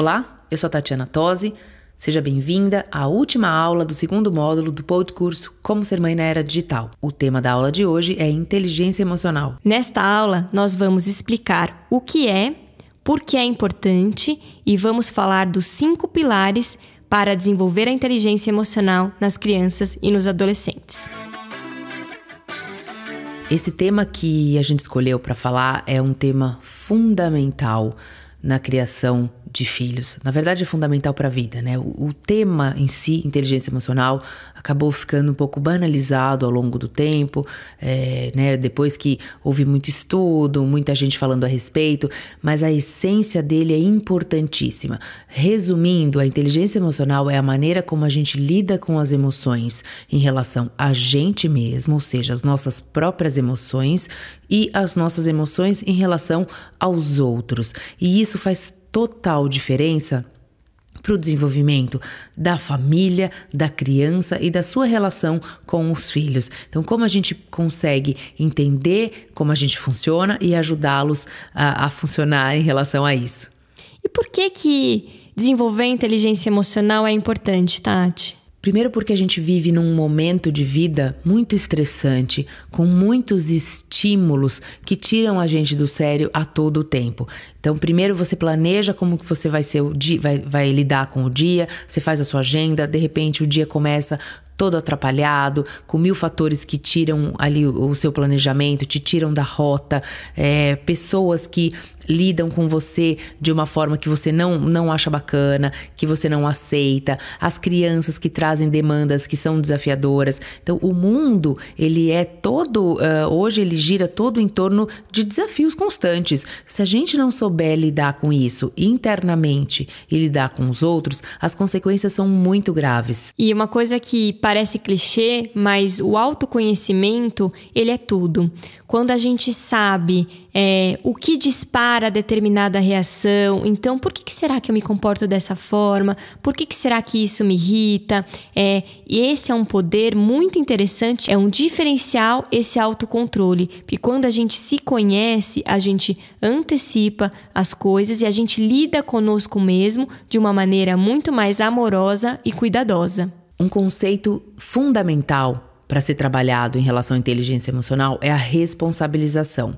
Olá, eu sou a Tatiana Tosi. Seja bem-vinda à última aula do segundo módulo do podcast Como Ser Mãe na Era Digital. O tema da aula de hoje é inteligência emocional. Nesta aula, nós vamos explicar o que é, por que é importante e vamos falar dos cinco pilares para desenvolver a inteligência emocional nas crianças e nos adolescentes. Esse tema que a gente escolheu para falar é um tema fundamental na criação de filhos. Na verdade, é fundamental para a vida, né? O, o, tema em si, inteligência emocional, acabou ficando um pouco banalizado ao longo do tempo, é, né? Depois que houve muito estudo, muita gente falando a respeito, mas a essência dele é importantíssima. Resumindo, a inteligência emocional é a maneira como a gente lida com as emoções em relação a gente mesmo, ou seja, as nossas próprias emoções e as nossas emoções em relação aos outros. E isso faz total diferença para o desenvolvimento da família, da criança e da sua relação com os filhos. Então, como a gente consegue entender como a gente funciona e ajudá-los a, a funcionar em relação a isso? E por que que desenvolver inteligência emocional é importante, Tati? Primeiro, porque a gente vive num momento de vida muito estressante, com muitos estímulos que tiram a gente do sério a todo o tempo. Então, primeiro você planeja como que você vai ser o dia, vai, vai lidar com o dia, você faz a sua agenda, de repente o dia começa todo atrapalhado, com mil fatores que tiram ali o, seu planejamento, te tiram da rota, é, pessoas que lidam com você de uma forma que você não, não acha bacana, que você não aceita, as crianças que trazem demandas que são desafiadoras. Então, o mundo, ele é todo, uh, hoje ele gira todo em torno de desafios constantes. Se a gente não souber lidar com isso internamente e lidar com os outros, as consequências são muito graves. E uma coisa que parece clichê, mas o autoconhecimento, ele é tudo. Quando a gente sabe é, o que dispara determinada reação, então por que, que, será que eu me comporto dessa forma? Por que, que será que isso me irrita? É, e esse é um poder muito interessante, é um diferencial esse autocontrole. Porque quando a gente se conhece, a gente antecipa as coisas e a gente lida conosco mesmo de uma maneira muito mais amorosa e cuidadosa. Um conceito fundamental para ser trabalhado em relação à inteligência emocional é a responsabilização.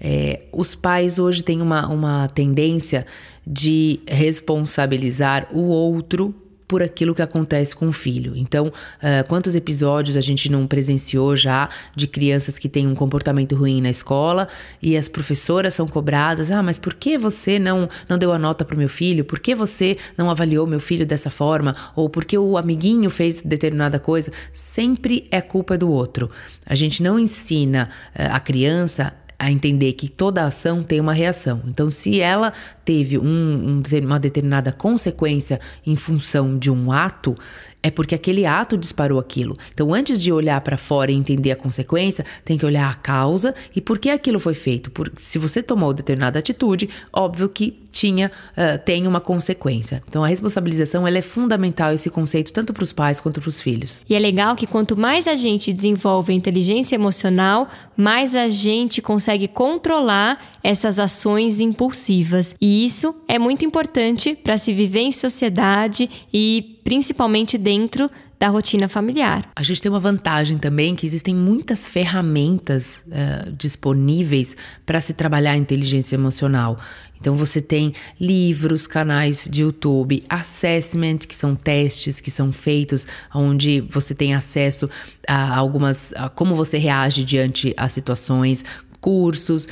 É, os pais hoje têm uma, uma tendência de responsabilizar o outro por aquilo que acontece com o filho. Então, uh, quantos episódios a gente não presenciou já de crianças que têm um comportamento ruim na escola e as professoras são cobradas: ah, mas por que você não, não deu a nota para o meu filho? Por que você não avaliou meu filho dessa forma? Ou por que o amiguinho fez determinada coisa? Sempre é culpa do outro. A gente não ensina uh, a criança a entender que toda ação tem uma reação. Então, se ela teve um, um, uma determinada consequência em função de um ato, é porque aquele ato disparou aquilo. Então, antes de olhar para fora e entender a consequência, tem que olhar a causa e por que aquilo foi feito. Por, se você tomou determinada atitude, óbvio que tinha uh, tem uma consequência. Então, a responsabilização ela é fundamental esse conceito tanto para os pais quanto para os filhos. E é legal que quanto mais a gente desenvolve a inteligência emocional, mais a gente consegue controlar essas ações impulsivas. E isso é muito importante para se viver em sociedade e principalmente dentro da rotina familiar. A gente tem uma vantagem também que existem muitas ferramentas uh, disponíveis para se trabalhar a inteligência emocional. Então você tem livros, canais de YouTube, assessment, que são testes que são feitos, onde você tem acesso a algumas a como você reage diante a situações, cursos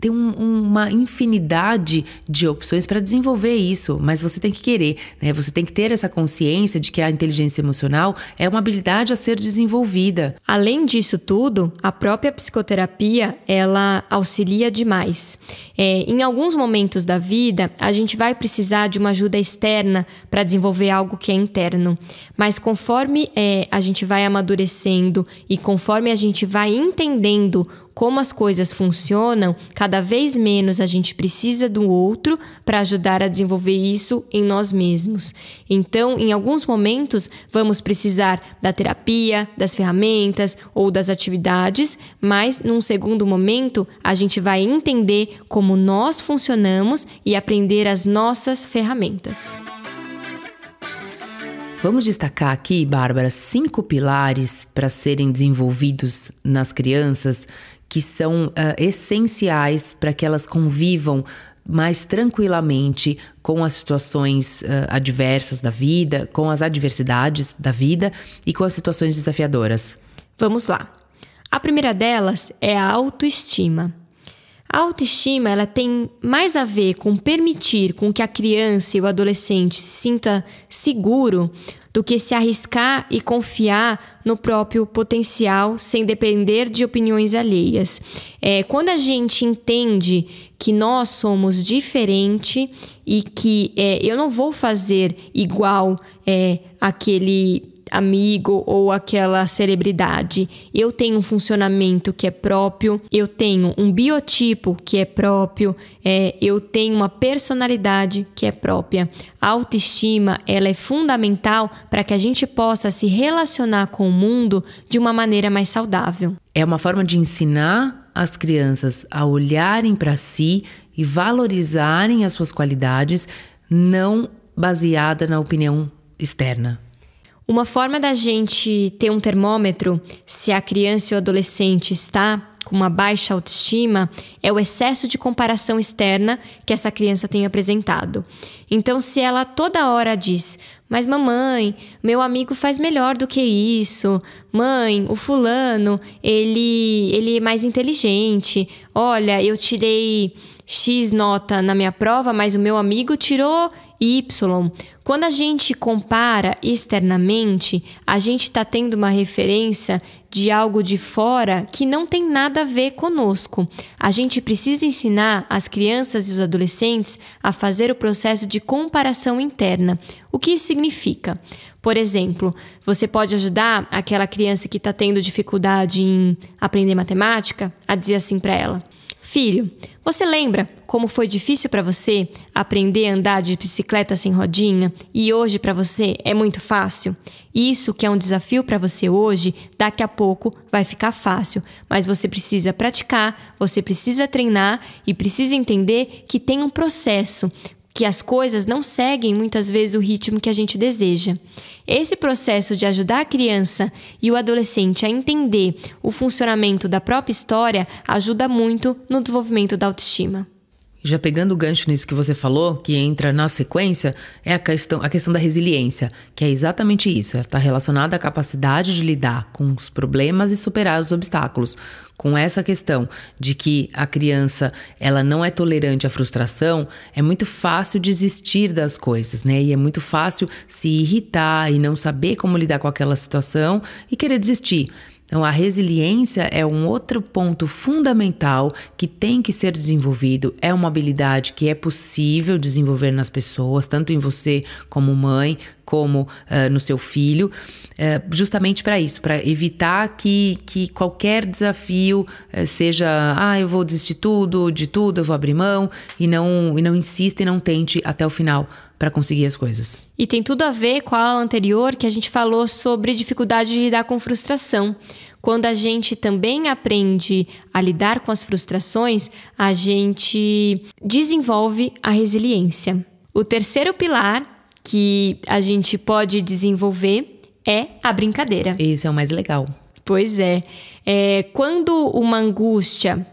tem um, uma infinidade de opções para desenvolver isso, mas você tem que querer, né? Você tem que ter essa consciência de que a inteligência emocional é uma habilidade a ser desenvolvida. Além disso tudo, a própria psicoterapia ela auxilia demais. É, em alguns momentos da vida, a gente vai precisar de uma ajuda externa para desenvolver algo que é interno, mas conforme é, a gente vai amadurecendo e conforme a gente vai entendendo como as coisas funcionam, cada vez menos a gente precisa do outro para ajudar a desenvolver isso em nós mesmos. Então, em alguns momentos, vamos precisar da terapia, das ferramentas ou das atividades, mas num segundo momento, a gente vai entender como nós funcionamos e aprender as nossas ferramentas. Vamos destacar aqui, Bárbara, cinco pilares para serem desenvolvidos nas crianças que são uh, essenciais para que elas convivam mais tranquilamente com as situações uh, adversas da vida, com as adversidades da vida e com as situações desafiadoras. Vamos lá. A primeira delas é a autoestima. A autoestima ela tem mais a ver com permitir com que a criança e o adolescente se sinta seguro do que se arriscar e confiar no próprio potencial sem depender de opiniões alheias. É, quando a gente entende que nós somos diferente e que é, eu não vou fazer igual é, aquele amigo ou aquela celebridade. Eu tenho um funcionamento que é próprio, eu tenho um biotipo que é próprio, é, eu tenho uma personalidade que é própria. A autoestima ela é fundamental para que a gente possa se relacionar com o mundo de uma maneira mais saudável. É uma forma de ensinar as crianças a olharem para si e valorizarem as suas qualidades, não baseada na opinião externa. Uma forma da gente ter um termômetro se a criança ou adolescente está com uma baixa autoestima é o excesso de comparação externa que essa criança tem apresentado. Então, se ela toda hora diz: Mas mamãe, meu amigo faz melhor do que isso. Mãe, o fulano, ele, ele é mais inteligente. Olha, eu tirei X nota na minha prova, mas o meu amigo tirou Y. Quando a gente compara externamente, a gente está tendo uma referência de algo de fora que não tem nada a ver conosco. A gente precisa ensinar as crianças e os adolescentes a fazer o processo de comparação interna. O que isso significa? Por exemplo, você pode ajudar aquela criança que está tendo dificuldade em aprender matemática a dizer assim para ela: Filho, você lembra como foi difícil para você aprender a andar de bicicleta sem rodinha? E hoje para você é muito fácil? Isso que é um desafio para você hoje, daqui a pouco vai ficar fácil, mas você precisa praticar, você precisa treinar e precisa entender que tem um processo que as coisas não seguem muitas vezes o ritmo que a gente deseja. Esse processo de ajudar a criança e o adolescente a entender o funcionamento da própria história ajuda muito no desenvolvimento da autoestima. Já pegando o gancho nisso que você falou, que entra na sequência, é a questão, a questão da resiliência, que é exatamente isso. Está relacionada à capacidade de lidar com os problemas e superar os obstáculos. Com essa questão de que a criança ela não é tolerante à frustração, é muito fácil desistir das coisas, né? E é muito fácil se irritar e não saber como lidar com aquela situação e querer desistir. Então, a resiliência é um outro ponto fundamental que tem que ser desenvolvido. É uma habilidade que é possível desenvolver nas pessoas, tanto em você como mãe, como uh, no seu filho, uh, justamente para isso, para evitar que, que qualquer desafio uh, seja, ah, eu vou desistir tudo, de tudo, eu vou abrir mão, e não, e não insista e não tente até o final para conseguir as coisas. E tem tudo a ver com a aula anterior que a gente falou sobre dificuldade de lidar com frustração. Quando a gente também aprende a lidar com as frustrações, a gente desenvolve a resiliência. O terceiro pilar que a gente pode desenvolver é a brincadeira. Esse é o mais legal. Pois é. é quando uma angústia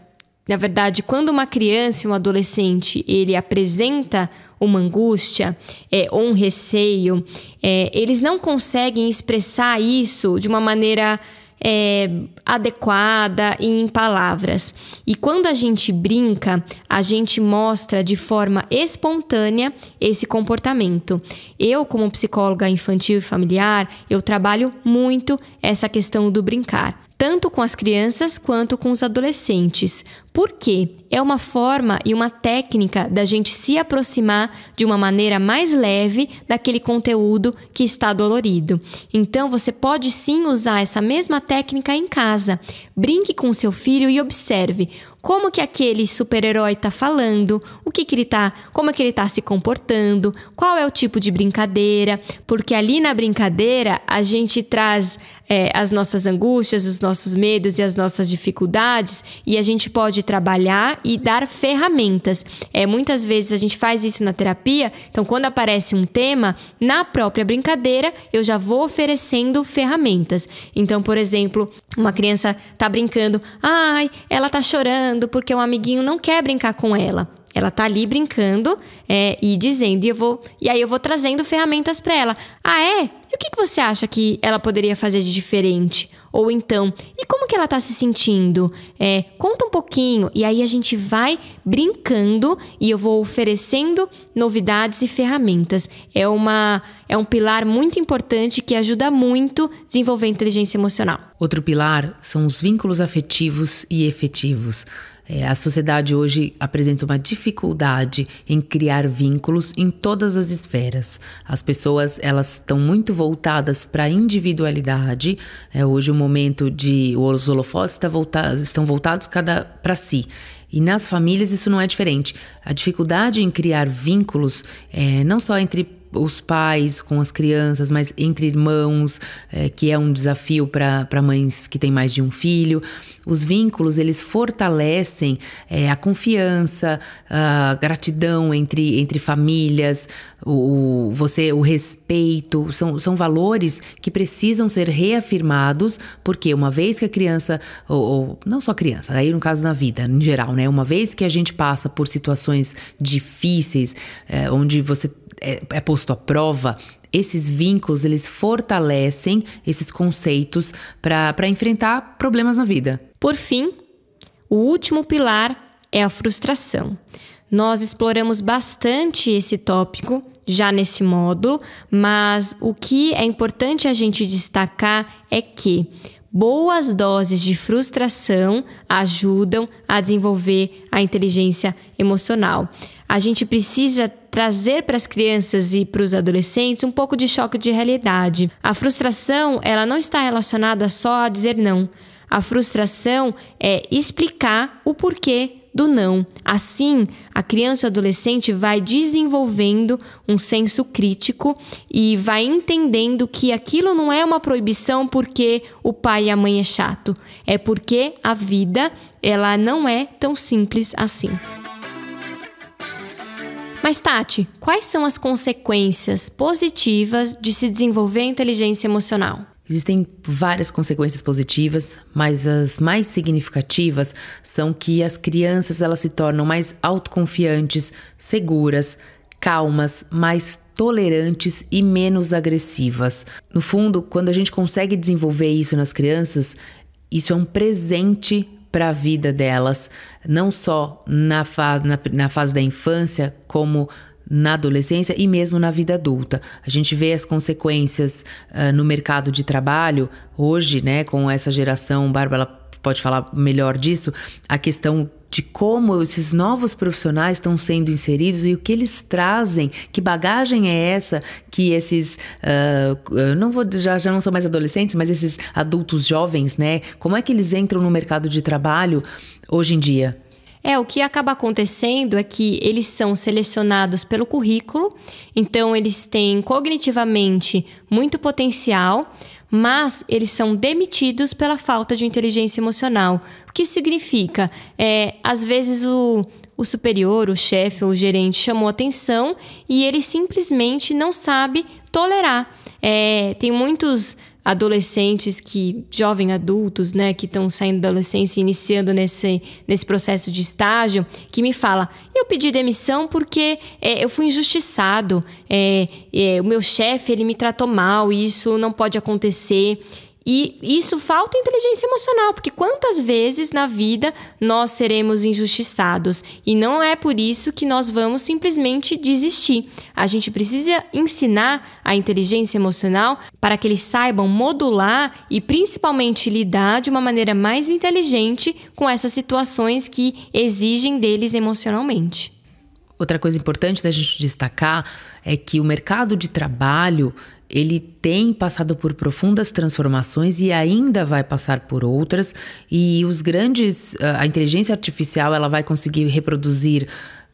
na verdade, quando uma criança e um adolescente ele apresenta uma angústia é, ou um receio, é, eles não conseguem expressar isso de uma maneira é, adequada e em palavras. E quando a gente brinca, a gente mostra de forma espontânea esse comportamento. Eu, como psicóloga infantil e familiar, eu trabalho muito essa questão do brincar. Tanto com as crianças quanto com os adolescentes. Por quê? É uma forma e uma técnica da gente se aproximar de uma maneira mais leve daquele conteúdo que está dolorido. Então, você pode sim usar essa mesma técnica em casa. Brinque com seu filho e observe como que aquele super-herói está falando, o que, que ele tá, como é que ele está se comportando, qual é o tipo de brincadeira, porque ali na brincadeira a gente traz é, as nossas angústias, os nossos medos e as nossas dificuldades e a gente pode trabalhar e dar ferramentas. É, muitas vezes a gente faz isso na terapia, então quando aparece um tema, na própria brincadeira eu já vou oferecendo ferramentas. Então, por exemplo, uma criança tá brincando, ai, ela tá chorando porque um amiguinho não quer brincar com ela. Ela tá ali brincando é, e dizendo, e eu vou, e aí eu vou trazendo ferramentas para ela. Ah, é? E o que, que você acha que ela poderia fazer de diferente? Ou então, e como que ela tá se sentindo? É, conta um pouquinho. E aí a gente vai brincando e eu vou oferecendo novidades e ferramentas. É uma é um pilar muito importante que ajuda muito a desenvolver a inteligência emocional. Outro pilar são os vínculos afetivos e efetivos. É, a sociedade hoje apresenta uma dificuldade em criar vínculos em todas as esferas. As pessoas elas estão muito voltadas para a individualidade. É, hoje o momento de os holofotes está volta, estão voltados cada para si. E nas famílias isso não é diferente. A dificuldade em criar vínculos, é, não só entre os pais com as crianças, mas entre irmãos, é, que é um desafio para mães que têm mais de um filho. Os vínculos, eles fortalecem é, a confiança, a gratidão entre, entre famílias, o, você, o respeito, são, são valores que precisam ser reafirmados, porque uma vez que a criança, ou, ou não só criança, aí no caso na vida, em geral, né? Uma vez que a gente passa por situações difíceis, é, onde você é, é posto à prova, esses vínculos eles fortalecem esses conceitos para enfrentar problemas na vida. Por fim, o último pilar é a frustração. Nós exploramos bastante esse tópico já nesse módulo, mas o que é importante a gente destacar é que boas doses de frustração ajudam a desenvolver a inteligência emocional. A gente precisa trazer para as crianças e para os adolescentes um pouco de choque de realidade. A frustração, ela não está relacionada só a dizer não. A frustração é explicar o porquê do não. Assim, a criança ou adolescente vai desenvolvendo um senso crítico e vai entendendo que aquilo não é uma proibição porque o pai e a mãe é chato, é porque a vida ela não é tão simples assim. Mas, Tati, quais são as consequências positivas de se desenvolver inteligência emocional? Existem várias consequências positivas, mas as mais significativas são que as crianças elas se tornam mais autoconfiantes, seguras, calmas, mais tolerantes e menos agressivas. No fundo, quando a gente consegue desenvolver isso nas crianças, isso é um presente para a vida delas, não só na, fa na, na fase da infância, como na adolescência e mesmo na vida adulta. A gente vê as consequências uh, no mercado de trabalho hoje, né, com essa geração, Bárbara pode falar melhor disso, a questão de como esses novos profissionais estão sendo inseridos e o que eles trazem, que bagagem é essa que esses, uh, não vou já, já não são mais adolescentes, mas esses adultos jovens, né? Como é que eles entram no mercado de trabalho hoje em dia? É, o que acaba acontecendo é que eles são selecionados pelo currículo, então eles têm cognitivamente muito potencial, mas eles são demitidos pela falta de inteligência emocional. O que significa? É, às vezes o, o superior, o chefe ou o gerente chamou atenção e ele simplesmente não sabe tolerar. É, tem muitos adolescentes que, jovens adultos, né, que estão saindo da adolescência e iniciando nesse, nesse processo de estágio, que me fala, eu pedi demissão porque é, eu fui injustiçado, é, é, o meu chefe, ele me tratou mal, e isso não pode acontecer. E isso falta inteligência emocional, porque quantas vezes na vida nós seremos injustiçados? E não é por isso que nós vamos simplesmente desistir. A gente precisa ensinar a inteligência emocional para que eles saibam modular e principalmente lidar de uma maneira mais inteligente com essas situações que exigem deles emocionalmente. Outra coisa importante da gente destacar é que o mercado de trabalho ele tem passado por profundas transformações e ainda vai passar por outras e os grandes a inteligência artificial ela vai conseguir reproduzir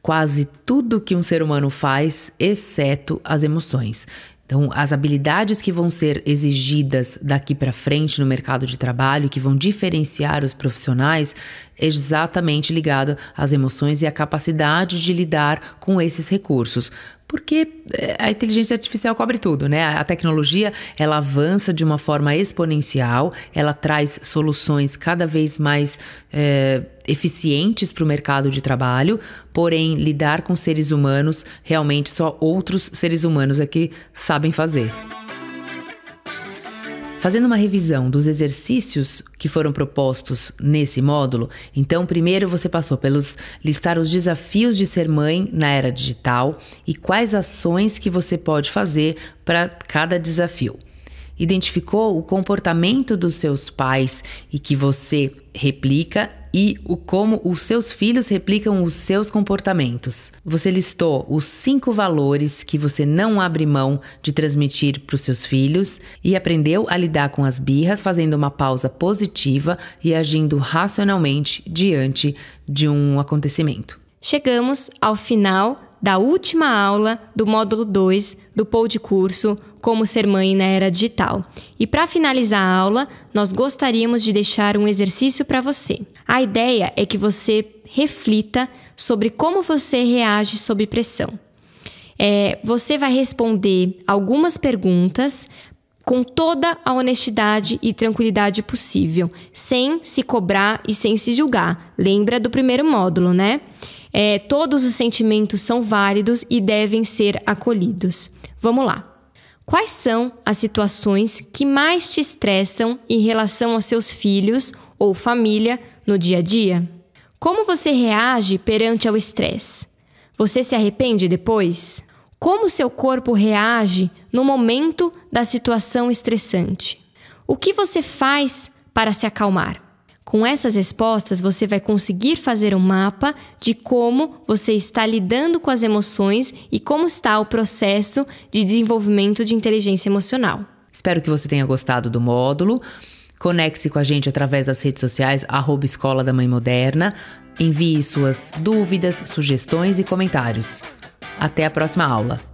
quase tudo que um ser humano faz, exceto as emoções. Então, as habilidades que vão ser exigidas daqui para frente no mercado de trabalho, que vão diferenciar os profissionais, é exatamente ligado às emoções e à capacidade de lidar com esses recursos porque é, a inteligência artificial cobre tudo, né? A tecnologia ela avança de uma forma exponencial, ela traz soluções cada vez mais é, eficientes para o mercado de trabalho, porém lidar com seres humanos realmente só outros seres humanos é que sabem fazer. Fazendo uma revisão dos exercícios que foram propostos nesse módulo, então primeiro você passou pelos listar os desafios de ser mãe na era digital e quais ações que você pode fazer para cada desafio. Identificou o comportamento dos seus pais e que você replica e o como os seus filhos replicam os seus comportamentos. Você listou os cinco valores que você não abre mão de transmitir para os seus filhos e aprendeu a lidar com as birras, fazendo uma pausa positiva e agindo racionalmente diante de um acontecimento. Chegamos ao final da última aula do módulo 2 do POU de curso como ser mãe na era digital. E para finalizar a aula, nós gostaríamos de deixar um exercício para você. A ideia é que você reflita sobre como você reage sob pressão. É, você vai responder algumas perguntas com toda a honestidade e tranquilidade possível, sem se cobrar e sem se julgar. Lembra do primeiro módulo, né? É, todos os sentimentos são válidos e devem ser acolhidos. Vamos lá. Quais são as situações que mais te estressam em relação aos seus filhos ou família no dia a dia? Como você reage perante ao estresse? Você se arrepende depois? Como seu corpo reage no momento da situação estressante? O que você faz para se acalmar? Com essas respostas, você vai conseguir fazer um mapa de como você está lidando com as emoções e como está o processo de desenvolvimento de inteligência emocional. Espero que você tenha gostado do módulo. Conecte-se com a gente através das redes sociais, arroba Escola da Mãe Moderna. Envie suas dúvidas, sugestões e comentários. Até a próxima aula.